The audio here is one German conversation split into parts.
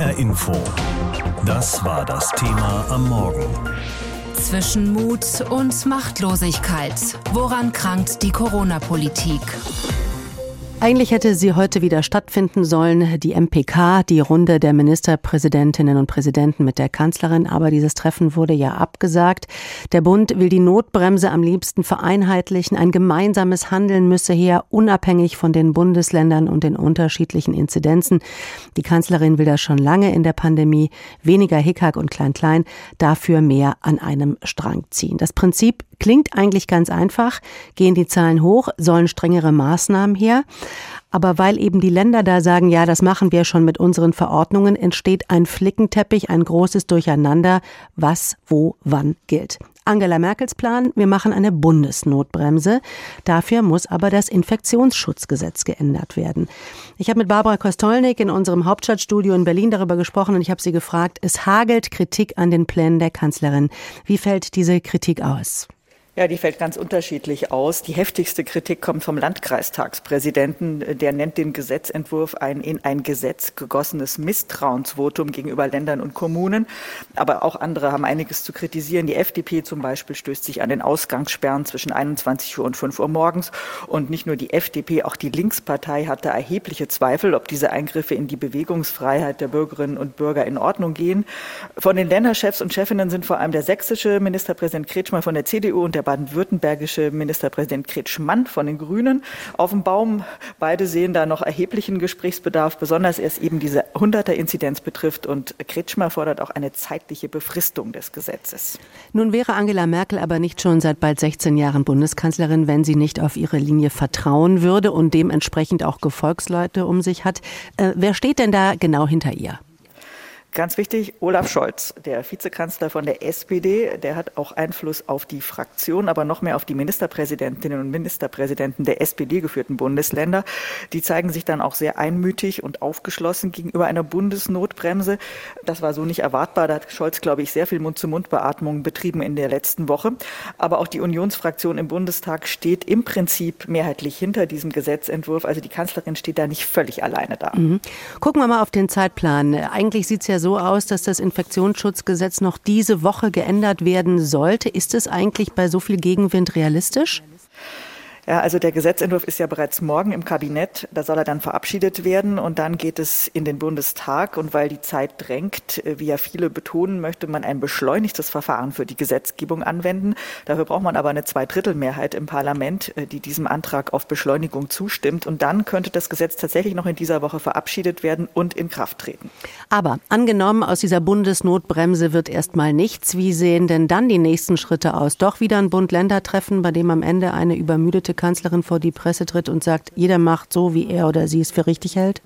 HR Info. Das war das Thema am Morgen. Zwischen Mut und Machtlosigkeit. Woran krankt die Corona-Politik? Eigentlich hätte sie heute wieder stattfinden sollen, die MPK, die Runde der Ministerpräsidentinnen und Präsidenten mit der Kanzlerin, aber dieses Treffen wurde ja abgesagt. Der Bund will die Notbremse am liebsten vereinheitlichen. Ein gemeinsames Handeln müsse her, unabhängig von den Bundesländern und den unterschiedlichen Inzidenzen. Die Kanzlerin will das schon lange in der Pandemie. Weniger Hickhack und Klein-Klein, dafür mehr an einem Strang ziehen. Das Prinzip klingt eigentlich ganz einfach. Gehen die Zahlen hoch, sollen strengere Maßnahmen her. Aber weil eben die Länder da sagen, ja, das machen wir schon mit unseren Verordnungen, entsteht ein Flickenteppich, ein großes Durcheinander, was wo wann gilt. Angela Merkels Plan, wir machen eine Bundesnotbremse. Dafür muss aber das Infektionsschutzgesetz geändert werden. Ich habe mit Barbara Kostolnik in unserem Hauptstadtstudio in Berlin darüber gesprochen und ich habe sie gefragt, es hagelt Kritik an den Plänen der Kanzlerin. Wie fällt diese Kritik aus? Ja, die fällt ganz unterschiedlich aus. Die heftigste Kritik kommt vom Landkreistagspräsidenten. Der nennt den Gesetzentwurf ein in ein Gesetz gegossenes Misstrauensvotum gegenüber Ländern und Kommunen. Aber auch andere haben einiges zu kritisieren. Die FDP zum Beispiel stößt sich an den Ausgangssperren zwischen 21 Uhr und 5 Uhr morgens. Und nicht nur die FDP, auch die Linkspartei hatte erhebliche Zweifel, ob diese Eingriffe in die Bewegungsfreiheit der Bürgerinnen und Bürger in Ordnung gehen. Von den Länderchefs und Chefinnen sind vor allem der sächsische Ministerpräsident Kretschmer von der CDU und der baden-württembergische Ministerpräsident Kretschmann von den Grünen auf dem Baum. Beide sehen da noch erheblichen Gesprächsbedarf, besonders erst eben diese 100er-Inzidenz betrifft. Und Kretschmer fordert auch eine zeitliche Befristung des Gesetzes. Nun wäre Angela Merkel aber nicht schon seit bald 16 Jahren Bundeskanzlerin, wenn sie nicht auf ihre Linie vertrauen würde und dementsprechend auch Gefolgsleute um sich hat. Äh, wer steht denn da genau hinter ihr? Ganz wichtig, Olaf Scholz, der Vizekanzler von der SPD, der hat auch Einfluss auf die Fraktion, aber noch mehr auf die Ministerpräsidentinnen und Ministerpräsidenten der SPD geführten Bundesländer. Die zeigen sich dann auch sehr einmütig und aufgeschlossen gegenüber einer Bundesnotbremse. Das war so nicht erwartbar. Da hat Scholz, glaube ich, sehr viel Mund-zu-Mund-Beatmung betrieben in der letzten Woche. Aber auch die Unionsfraktion im Bundestag steht im Prinzip mehrheitlich hinter diesem Gesetzentwurf. Also die Kanzlerin steht da nicht völlig alleine da. Mhm. Gucken wir mal auf den Zeitplan. Eigentlich sieht es ja so aus, dass das Infektionsschutzgesetz noch diese Woche geändert werden sollte. Ist es eigentlich bei so viel Gegenwind realistisch? Ja, also der Gesetzentwurf ist ja bereits morgen im Kabinett. Da soll er dann verabschiedet werden und dann geht es in den Bundestag. Und weil die Zeit drängt, äh, wie ja viele betonen, möchte man ein beschleunigtes Verfahren für die Gesetzgebung anwenden. Dafür braucht man aber eine Zweidrittelmehrheit im Parlament, äh, die diesem Antrag auf Beschleunigung zustimmt. Und dann könnte das Gesetz tatsächlich noch in dieser Woche verabschiedet werden und in Kraft treten. Aber angenommen, aus dieser Bundesnotbremse wird erstmal nichts. Wie sehen denn dann die nächsten Schritte aus? Doch wieder ein Bund-Länder-Treffen, bei dem am Ende eine übermüdete Kanzlerin vor die Presse tritt und sagt, jeder macht so, wie er oder sie es für richtig hält?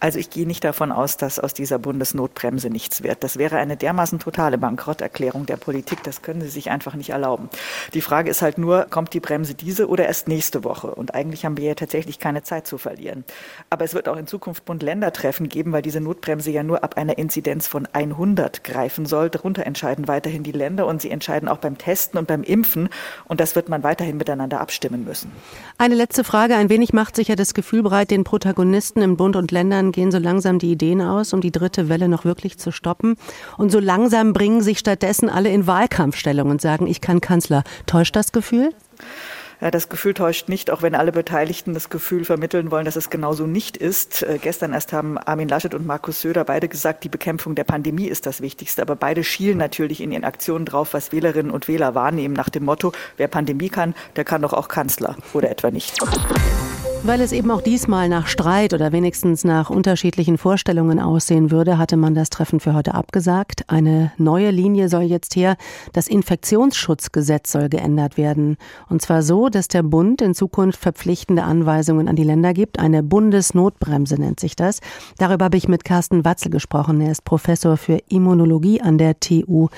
Also ich gehe nicht davon aus, dass aus dieser Bundesnotbremse nichts wird. Das wäre eine dermaßen totale Bankrotterklärung der Politik. Das können Sie sich einfach nicht erlauben. Die Frage ist halt nur, kommt die Bremse diese oder erst nächste Woche? Und eigentlich haben wir ja tatsächlich keine Zeit zu verlieren. Aber es wird auch in Zukunft Bund-Länder-Treffen geben, weil diese Notbremse ja nur ab einer Inzidenz von 100 greifen soll. Darunter entscheiden weiterhin die Länder und sie entscheiden auch beim Testen und beim Impfen. Und das wird man weiterhin miteinander abstimmen müssen. Eine letzte Frage. Ein wenig macht sich ja das Gefühl breit, den Protagonisten im Bund und Ländern gehen so langsam die Ideen aus, um die dritte Welle noch wirklich zu stoppen. Und so langsam bringen sich stattdessen alle in Wahlkampfstellung und sagen, ich kann Kanzler. Täuscht das Gefühl? Ja, das Gefühl täuscht nicht, auch wenn alle Beteiligten das Gefühl vermitteln wollen, dass es genauso nicht ist. Äh, gestern erst haben Armin Laschet und Markus Söder beide gesagt, die Bekämpfung der Pandemie ist das Wichtigste. Aber beide schielen natürlich in ihren Aktionen drauf, was Wählerinnen und Wähler wahrnehmen nach dem Motto, wer Pandemie kann, der kann doch auch Kanzler oder etwa nicht. Weil es eben auch diesmal nach Streit oder wenigstens nach unterschiedlichen Vorstellungen aussehen würde, hatte man das Treffen für heute abgesagt. Eine neue Linie soll jetzt her. Das Infektionsschutzgesetz soll geändert werden. Und zwar so, dass der Bund in Zukunft verpflichtende Anweisungen an die Länder gibt. Eine Bundesnotbremse nennt sich das. Darüber habe ich mit Carsten Watzel gesprochen. Er ist Professor für Immunologie an der TU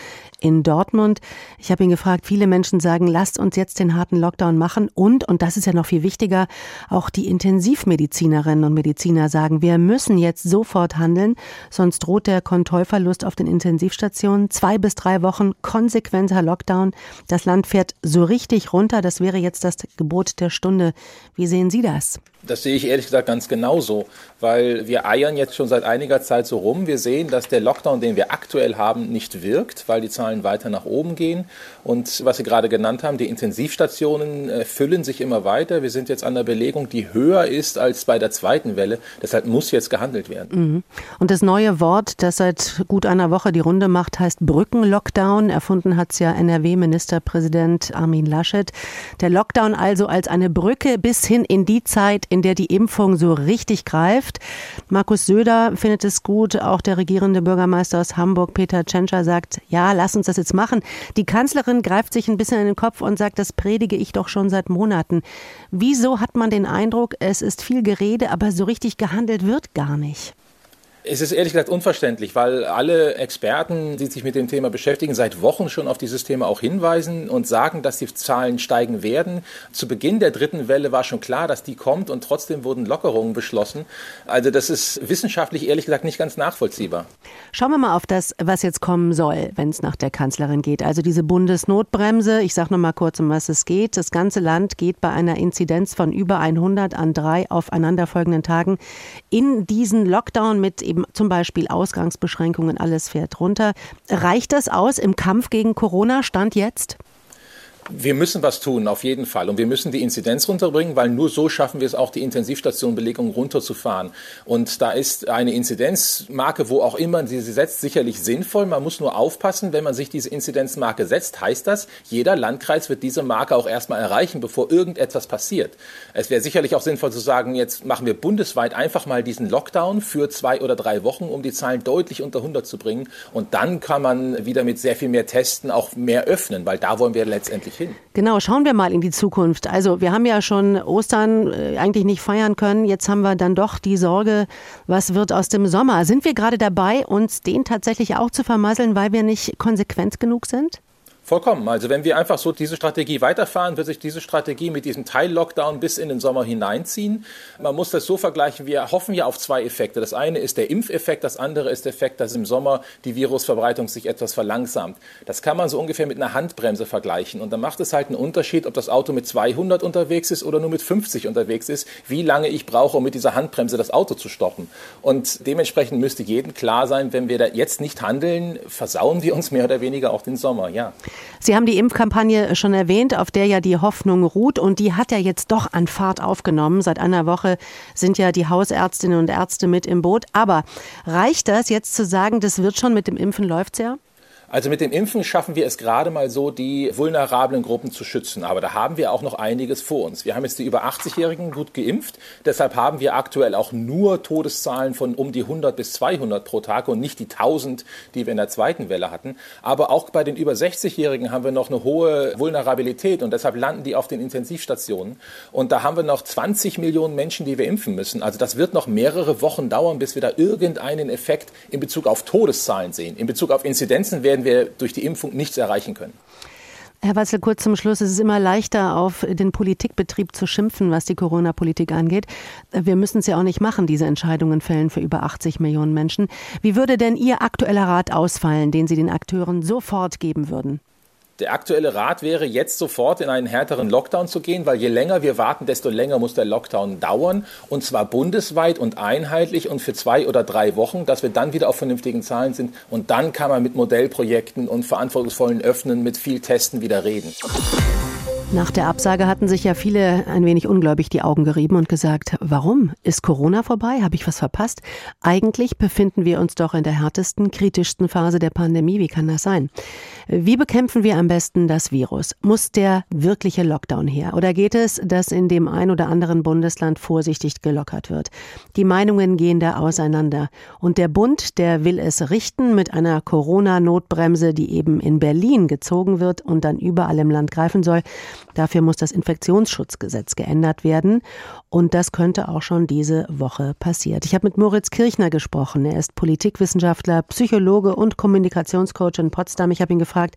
in Dortmund. Ich habe ihn gefragt, viele Menschen sagen, lasst uns jetzt den harten Lockdown machen und, und das ist ja noch viel wichtiger, auch die Intensivmedizinerinnen und Mediziner sagen, wir müssen jetzt sofort handeln, sonst droht der Kontrollverlust auf den Intensivstationen. Zwei bis drei Wochen konsequenter Lockdown. Das Land fährt so richtig runter. Das wäre jetzt das Gebot der Stunde. Wie sehen Sie das? Das sehe ich ehrlich gesagt ganz genauso, weil wir eiern jetzt schon seit einiger Zeit so rum. Wir sehen, dass der Lockdown, den wir aktuell haben, nicht wirkt, weil die Zahlen weiter nach oben gehen. Und was Sie gerade genannt haben, die Intensivstationen äh, füllen sich immer weiter. Wir sind jetzt an der Belegung, die höher ist als bei der zweiten Welle. Deshalb muss jetzt gehandelt werden. Mhm. Und das neue Wort, das seit gut einer Woche die Runde macht, heißt Brückenlockdown. Erfunden hat es ja NRW-Ministerpräsident Armin Laschet. Der Lockdown also als eine Brücke bis hin in die Zeit, in der die Impfung so richtig greift. Markus Söder findet es gut. Auch der regierende Bürgermeister aus Hamburg, Peter Tschentscher, sagt, ja, lass uns das jetzt machen. Die Kanzlerin greift sich ein bisschen in den Kopf und sagt, das predige ich doch schon seit Monaten. Wieso hat man den Eindruck, es ist viel Gerede, aber so richtig gehandelt wird gar nicht? Es ist ehrlich gesagt unverständlich, weil alle Experten, die sich mit dem Thema beschäftigen, seit Wochen schon auf dieses Thema auch hinweisen und sagen, dass die Zahlen steigen werden. Zu Beginn der dritten Welle war schon klar, dass die kommt und trotzdem wurden Lockerungen beschlossen. Also das ist wissenschaftlich ehrlich gesagt nicht ganz nachvollziehbar. Schauen wir mal auf das, was jetzt kommen soll, wenn es nach der Kanzlerin geht. Also diese Bundesnotbremse. Ich sage noch mal kurz, um was es geht. Das ganze Land geht bei einer Inzidenz von über 100 an drei aufeinanderfolgenden Tagen in diesen Lockdown mit eben zum Beispiel Ausgangsbeschränkungen, alles fährt runter. Reicht das aus im Kampf gegen Corona? Stand jetzt? Wir müssen was tun, auf jeden Fall. Und wir müssen die Inzidenz runterbringen, weil nur so schaffen wir es auch, die Intensivstationenbelegung runterzufahren. Und da ist eine Inzidenzmarke, wo auch immer sie setzt, sicherlich sinnvoll. Man muss nur aufpassen, wenn man sich diese Inzidenzmarke setzt, heißt das, jeder Landkreis wird diese Marke auch erstmal erreichen, bevor irgendetwas passiert. Es wäre sicherlich auch sinnvoll zu sagen, jetzt machen wir bundesweit einfach mal diesen Lockdown für zwei oder drei Wochen, um die Zahlen deutlich unter 100 zu bringen. Und dann kann man wieder mit sehr viel mehr Testen auch mehr öffnen, weil da wollen wir letztendlich eigentlich hin? Genau, schauen wir mal in die Zukunft. Also wir haben ja schon Ostern äh, eigentlich nicht feiern können. Jetzt haben wir dann doch die Sorge, was wird aus dem Sommer? Sind wir gerade dabei, uns den tatsächlich auch zu vermasseln, weil wir nicht konsequent genug sind? Vollkommen. Also wenn wir einfach so diese Strategie weiterfahren, wird sich diese Strategie mit diesem Teil-Lockdown bis in den Sommer hineinziehen. Man muss das so vergleichen, wir hoffen ja auf zwei Effekte. Das eine ist der Impfeffekt, das andere ist der Effekt, dass im Sommer die Virusverbreitung sich etwas verlangsamt. Das kann man so ungefähr mit einer Handbremse vergleichen. Und dann macht es halt einen Unterschied, ob das Auto mit 200 unterwegs ist oder nur mit 50 unterwegs ist, wie lange ich brauche, um mit dieser Handbremse das Auto zu stoppen. Und dementsprechend müsste jedem klar sein, wenn wir da jetzt nicht handeln, versauen wir uns mehr oder weniger auch den Sommer, ja. Sie haben die Impfkampagne schon erwähnt, auf der ja die Hoffnung ruht und die hat ja jetzt doch an Fahrt aufgenommen. Seit einer Woche sind ja die Hausärztinnen und Ärzte mit im Boot. Aber reicht das jetzt zu sagen, das wird schon mit dem Impfen läuft's ja? Also mit dem Impfen schaffen wir es gerade mal so, die vulnerablen Gruppen zu schützen. Aber da haben wir auch noch einiges vor uns. Wir haben jetzt die über 80-Jährigen gut geimpft. Deshalb haben wir aktuell auch nur Todeszahlen von um die 100 bis 200 pro Tag und nicht die 1000, die wir in der zweiten Welle hatten. Aber auch bei den über 60-Jährigen haben wir noch eine hohe Vulnerabilität und deshalb landen die auf den Intensivstationen. Und da haben wir noch 20 Millionen Menschen, die wir impfen müssen. Also das wird noch mehrere Wochen dauern, bis wir da irgendeinen Effekt in Bezug auf Todeszahlen sehen. In Bezug auf Inzidenzen werden werden wir durch die Impfung nichts erreichen können. Herr Watzel, kurz zum Schluss. Es ist immer leichter, auf den Politikbetrieb zu schimpfen, was die Corona-Politik angeht. Wir müssen es ja auch nicht machen, diese Entscheidungen fällen für über 80 Millionen Menschen. Wie würde denn Ihr aktueller Rat ausfallen, den Sie den Akteuren sofort geben würden? Der aktuelle Rat wäre, jetzt sofort in einen härteren Lockdown zu gehen, weil je länger wir warten, desto länger muss der Lockdown dauern. Und zwar bundesweit und einheitlich und für zwei oder drei Wochen, dass wir dann wieder auf vernünftigen Zahlen sind. Und dann kann man mit Modellprojekten und verantwortungsvollen Öffnen, mit viel Testen wieder reden. Nach der Absage hatten sich ja viele ein wenig ungläubig die Augen gerieben und gesagt, warum? Ist Corona vorbei? Habe ich was verpasst? Eigentlich befinden wir uns doch in der härtesten, kritischsten Phase der Pandemie. Wie kann das sein? Wie bekämpfen wir am besten das Virus? Muss der wirkliche Lockdown her? Oder geht es, dass in dem ein oder anderen Bundesland vorsichtig gelockert wird? Die Meinungen gehen da auseinander. Und der Bund, der will es richten mit einer Corona-Notbremse, die eben in Berlin gezogen wird und dann überall im Land greifen soll. Dafür muss das Infektionsschutzgesetz geändert werden. Und das könnte auch schon diese Woche passiert. Ich habe mit Moritz Kirchner gesprochen. Er ist Politikwissenschaftler, Psychologe und Kommunikationscoach in Potsdam. Ich habe ihn gefragt,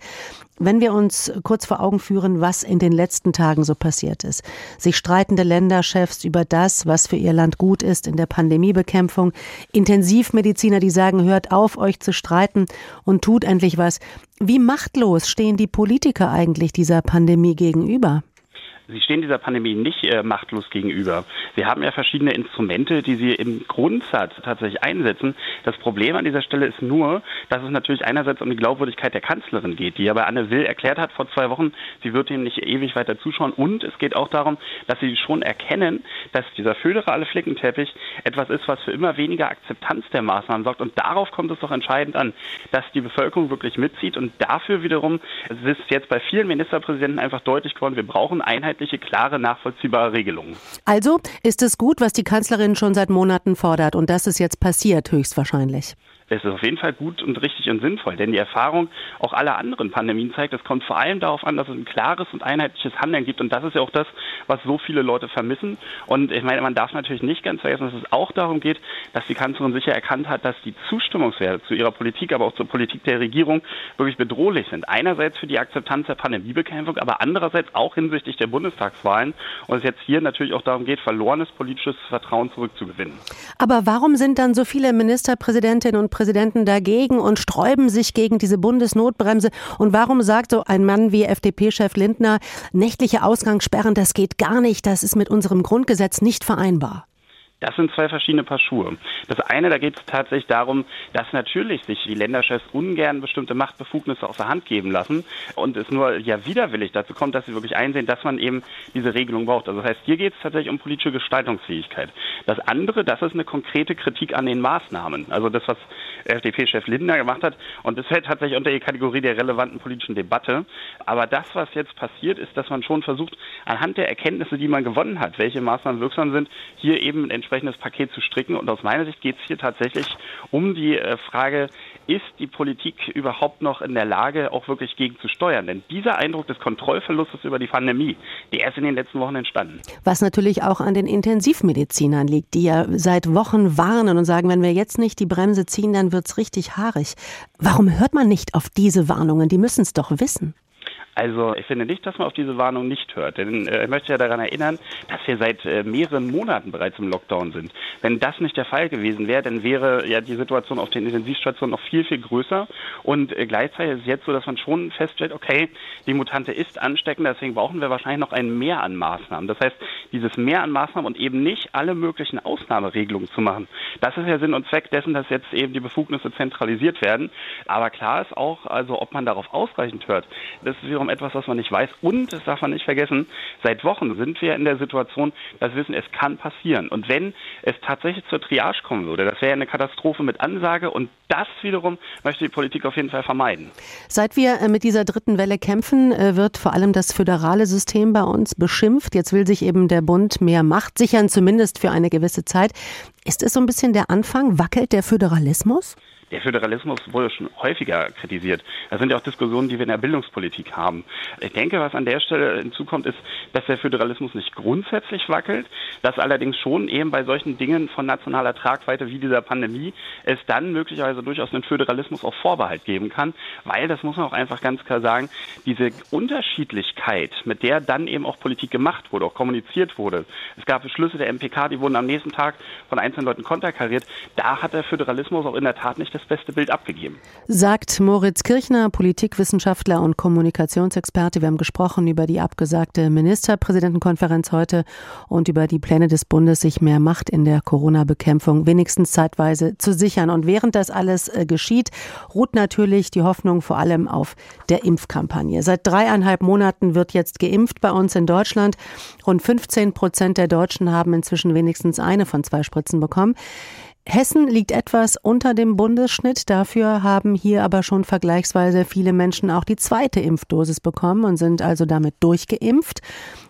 wenn wir uns kurz vor Augen führen, was in den letzten Tagen so passiert ist. Sich streitende Länderchefs über das, was für ihr Land gut ist in der Pandemiebekämpfung. Intensivmediziner, die sagen, hört auf, euch zu streiten und tut endlich was. Wie machtlos stehen die Politiker eigentlich dieser Pandemie gegenüber? Sie stehen dieser Pandemie nicht äh, machtlos gegenüber. Sie haben ja verschiedene Instrumente, die Sie im Grundsatz tatsächlich einsetzen. Das Problem an dieser Stelle ist nur, dass es natürlich einerseits um die Glaubwürdigkeit der Kanzlerin geht, die ja bei Anne Will erklärt hat vor zwei Wochen, sie wird ihm nicht ewig weiter zuschauen. Und es geht auch darum, dass sie schon erkennen, dass dieser föderale Flickenteppich etwas ist, was für immer weniger Akzeptanz der Maßnahmen sorgt. Und darauf kommt es doch entscheidend an, dass die Bevölkerung wirklich mitzieht. Und dafür wiederum ist jetzt bei vielen Ministerpräsidenten einfach deutlich geworden, wir brauchen einheitliche, klare, nachvollziehbare Regelungen. Also ist es gut, was die Kanzlerin schon seit Monaten fordert. Und das ist jetzt passiert, höchstwahrscheinlich es ist auf jeden Fall gut und richtig und sinnvoll. Denn die Erfahrung auch aller anderen Pandemien zeigt, es kommt vor allem darauf an, dass es ein klares und einheitliches Handeln gibt. Und das ist ja auch das, was so viele Leute vermissen. Und ich meine, man darf natürlich nicht ganz vergessen, dass es auch darum geht, dass die Kanzlerin sicher erkannt hat, dass die Zustimmungswerte zu ihrer Politik, aber auch zur Politik der Regierung wirklich bedrohlich sind. Einerseits für die Akzeptanz der Pandemiebekämpfung, aber andererseits auch hinsichtlich der Bundestagswahlen. Und es jetzt hier natürlich auch darum geht, verlorenes politisches Vertrauen zurückzugewinnen. Aber warum sind dann so viele Ministerpräsidentinnen und Präsidenten dagegen und sträuben sich gegen diese Bundesnotbremse. Und warum sagt so ein Mann wie FDP-Chef Lindner, nächtliche Ausgangssperren, das geht gar nicht, das ist mit unserem Grundgesetz nicht vereinbar? Das sind zwei verschiedene Paar Schuhe. Das eine, da geht es tatsächlich darum, dass natürlich sich die Länderchefs ungern bestimmte Machtbefugnisse aus der Hand geben lassen und es nur ja widerwillig dazu kommt, dass sie wirklich einsehen, dass man eben diese Regelung braucht. Also das heißt, hier geht es tatsächlich um politische Gestaltungsfähigkeit. Das andere, das ist eine konkrete Kritik an den Maßnahmen. Also das, was FDP-Chef Lindner gemacht hat. Und das fällt tatsächlich unter die Kategorie der relevanten politischen Debatte. Aber das, was jetzt passiert, ist, dass man schon versucht, anhand der Erkenntnisse, die man gewonnen hat, welche Maßnahmen wirksam sind, hier eben entsprechend entsprechendes Paket zu stricken. Und aus meiner Sicht geht es hier tatsächlich um die äh, Frage, ist die Politik überhaupt noch in der Lage, auch wirklich gegen zu steuern? Denn dieser Eindruck des Kontrollverlustes über die Pandemie, der ist in den letzten Wochen entstanden. Was natürlich auch an den Intensivmedizinern liegt, die ja seit Wochen warnen und sagen, wenn wir jetzt nicht die Bremse ziehen, dann wird es richtig haarig. Warum hört man nicht auf diese Warnungen? Die müssen es doch wissen. Also ich finde nicht, dass man auf diese Warnung nicht hört. Denn äh, ich möchte ja daran erinnern, dass wir seit äh, mehreren Monaten bereits im Lockdown sind. Wenn das nicht der Fall gewesen wäre, dann wäre ja die Situation auf den Intensivstationen noch viel, viel größer. Und äh, gleichzeitig ist es jetzt so, dass man schon feststellt, okay, die Mutante ist ansteckend, deswegen brauchen wir wahrscheinlich noch ein Mehr an Maßnahmen. Das heißt, dieses Mehr an Maßnahmen und eben nicht alle möglichen Ausnahmeregelungen zu machen. Das ist ja Sinn und Zweck dessen, dass jetzt eben die Befugnisse zentralisiert werden. Aber klar ist auch, also ob man darauf ausreichend hört, das ist wiederum wiederum etwas, was man nicht weiß. Und, das darf man nicht vergessen, seit Wochen sind wir in der Situation, dass wir wissen, es kann passieren. Und wenn es tatsächlich zur Triage kommen würde, das wäre eine Katastrophe mit Ansage und das wiederum möchte die Politik auf jeden Fall vermeiden. Seit wir äh, mit dieser dritten Welle kämpfen, äh, wird vor allem das föderale System bei uns beschimpft. Jetzt will sich eben der Bund mehr Macht sichern, zumindest für eine gewisse Zeit. Ist es so ein bisschen der Anfang? Wackelt der Föderalismus? Der Föderalismus wurde schon häufiger kritisiert. Das sind ja auch Diskussionen, die wir in der Bildungspolitik haben. Ich denke, was an der Stelle hinzukommt, ist, dass der Föderalismus nicht grundsätzlich wackelt, dass allerdings schon eben bei solchen Dingen von nationaler Tragweite wie dieser Pandemie es dann möglicherweise durchaus einen Föderalismus auch Vorbehalt geben kann, weil, das muss man auch einfach ganz klar sagen, diese Unterschiedlichkeit, mit der dann eben auch Politik gemacht wurde, auch kommuniziert wurde. Es gab Beschlüsse der MPK, die wurden am nächsten Tag von einzelnen Leuten konterkariert. Da hat der Föderalismus auch in der Tat nicht das beste Bild abgegeben. Sagt Moritz Kirchner, Politikwissenschaftler und Kommunikationsexperte. Wir haben gesprochen über die abgesagte Ministerpräsidentenkonferenz heute und über die Pläne des Bundes, sich mehr Macht in der Corona-Bekämpfung wenigstens zeitweise zu sichern. Und während das alles äh, geschieht, ruht natürlich die Hoffnung vor allem auf der Impfkampagne. Seit dreieinhalb Monaten wird jetzt geimpft bei uns in Deutschland. Rund 15 Prozent der Deutschen haben inzwischen wenigstens eine von zwei Spritzen bekommen. Hessen liegt etwas unter dem Bundesschnitt. Dafür haben hier aber schon vergleichsweise viele Menschen auch die zweite Impfdosis bekommen und sind also damit durchgeimpft.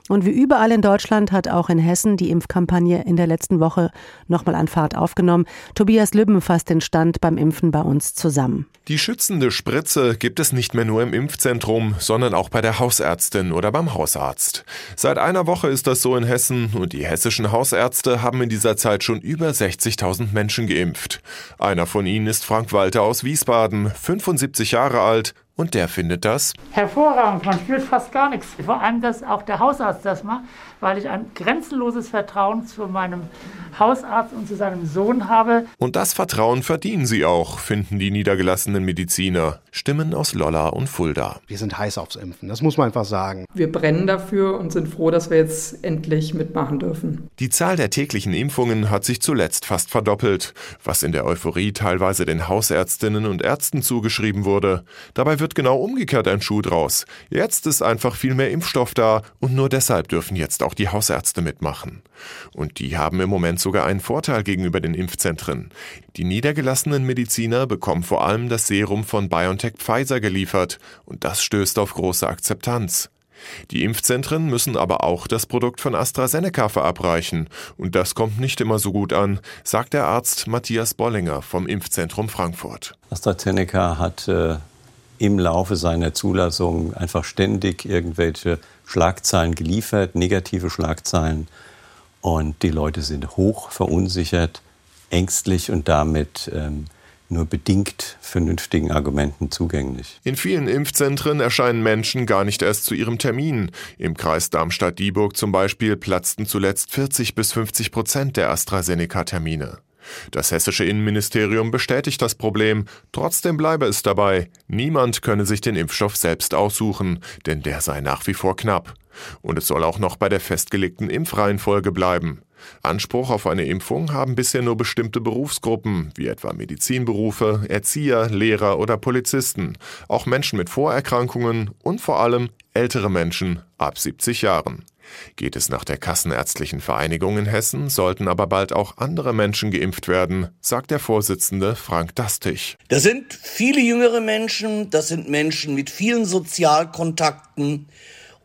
Und wie überall in Deutschland hat auch in Hessen die Impfkampagne in der letzten Woche nochmal an Fahrt aufgenommen. Tobias Lübben fasst den Stand beim Impfen bei uns zusammen. Die schützende Spritze gibt es nicht mehr nur im Impfzentrum, sondern auch bei der Hausärztin oder beim Hausarzt. Seit einer Woche ist das so in Hessen und die hessischen Hausärzte haben in dieser Zeit schon über 60.000 Menschen geimpft. Einer von ihnen ist Frank Walter aus Wiesbaden, 75 Jahre alt und der findet das hervorragend. Man spürt fast gar nichts. Vor allem, dass auch der Hausarzt das macht, weil ich ein grenzenloses Vertrauen zu meinem Hausarzt und zu seinem Sohn habe. Und das Vertrauen verdienen sie auch, finden die niedergelassenen Mediziner. Stimmen aus Lolla und Fulda. Wir sind heiß aufs Impfen, das muss man einfach sagen. Wir brennen dafür und sind froh, dass wir jetzt endlich mitmachen dürfen. Die Zahl der täglichen Impfungen hat sich zuletzt fast verdoppelt, was in der Euphorie teilweise den Hausärztinnen und Ärzten zugeschrieben wurde. Dabei wird genau umgekehrt ein Schuh draus. Jetzt ist einfach viel mehr Impfstoff da und nur deshalb dürfen jetzt auch die Hausärzte mitmachen. Und die haben im Moment sogar einen Vorteil gegenüber den Impfzentren. Die niedergelassenen Mediziner bekommen vor allem das Serum von BioNTech Pfizer geliefert und das stößt auf große Akzeptanz. Die Impfzentren müssen aber auch das Produkt von AstraZeneca verabreichen. Und das kommt nicht immer so gut an, sagt der Arzt Matthias Bollinger vom Impfzentrum Frankfurt. AstraZeneca hat äh, im Laufe seiner Zulassung einfach ständig irgendwelche Schlagzeilen geliefert, negative Schlagzeilen. Und die Leute sind hoch verunsichert, ängstlich und damit ähm, nur bedingt vernünftigen Argumenten zugänglich. In vielen Impfzentren erscheinen Menschen gar nicht erst zu ihrem Termin. Im Kreis Darmstadt-Dieburg zum Beispiel platzten zuletzt 40 bis 50 Prozent der AstraZeneca-Termine. Das hessische Innenministerium bestätigt das Problem, trotzdem bleibe es dabei, niemand könne sich den Impfstoff selbst aussuchen, denn der sei nach wie vor knapp. Und es soll auch noch bei der festgelegten Impfreihenfolge bleiben. Anspruch auf eine Impfung haben bisher nur bestimmte Berufsgruppen, wie etwa Medizinberufe, Erzieher, Lehrer oder Polizisten, auch Menschen mit Vorerkrankungen und vor allem ältere Menschen ab 70 Jahren. Geht es nach der Kassenärztlichen Vereinigung in Hessen, sollten aber bald auch andere Menschen geimpft werden, sagt der Vorsitzende Frank Dastig. Das sind viele jüngere Menschen, das sind Menschen mit vielen Sozialkontakten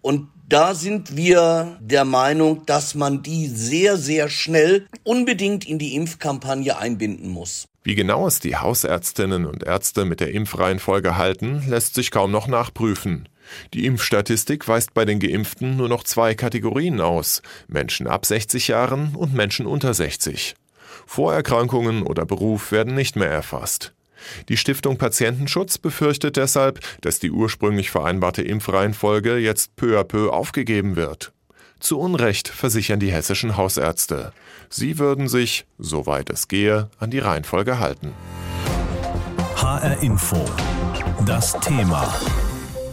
und da sind wir der Meinung, dass man die sehr, sehr schnell unbedingt in die Impfkampagne einbinden muss. Wie genau es die Hausärztinnen und Ärzte mit der Impfreihenfolge halten, lässt sich kaum noch nachprüfen. Die Impfstatistik weist bei den Geimpften nur noch zwei Kategorien aus Menschen ab 60 Jahren und Menschen unter 60. Vorerkrankungen oder Beruf werden nicht mehr erfasst. Die Stiftung Patientenschutz befürchtet deshalb, dass die ursprünglich vereinbarte Impfreihenfolge jetzt peu à peu aufgegeben wird. Zu Unrecht versichern die hessischen Hausärzte. Sie würden sich, soweit es gehe, an die Reihenfolge halten. HR Info. Das Thema.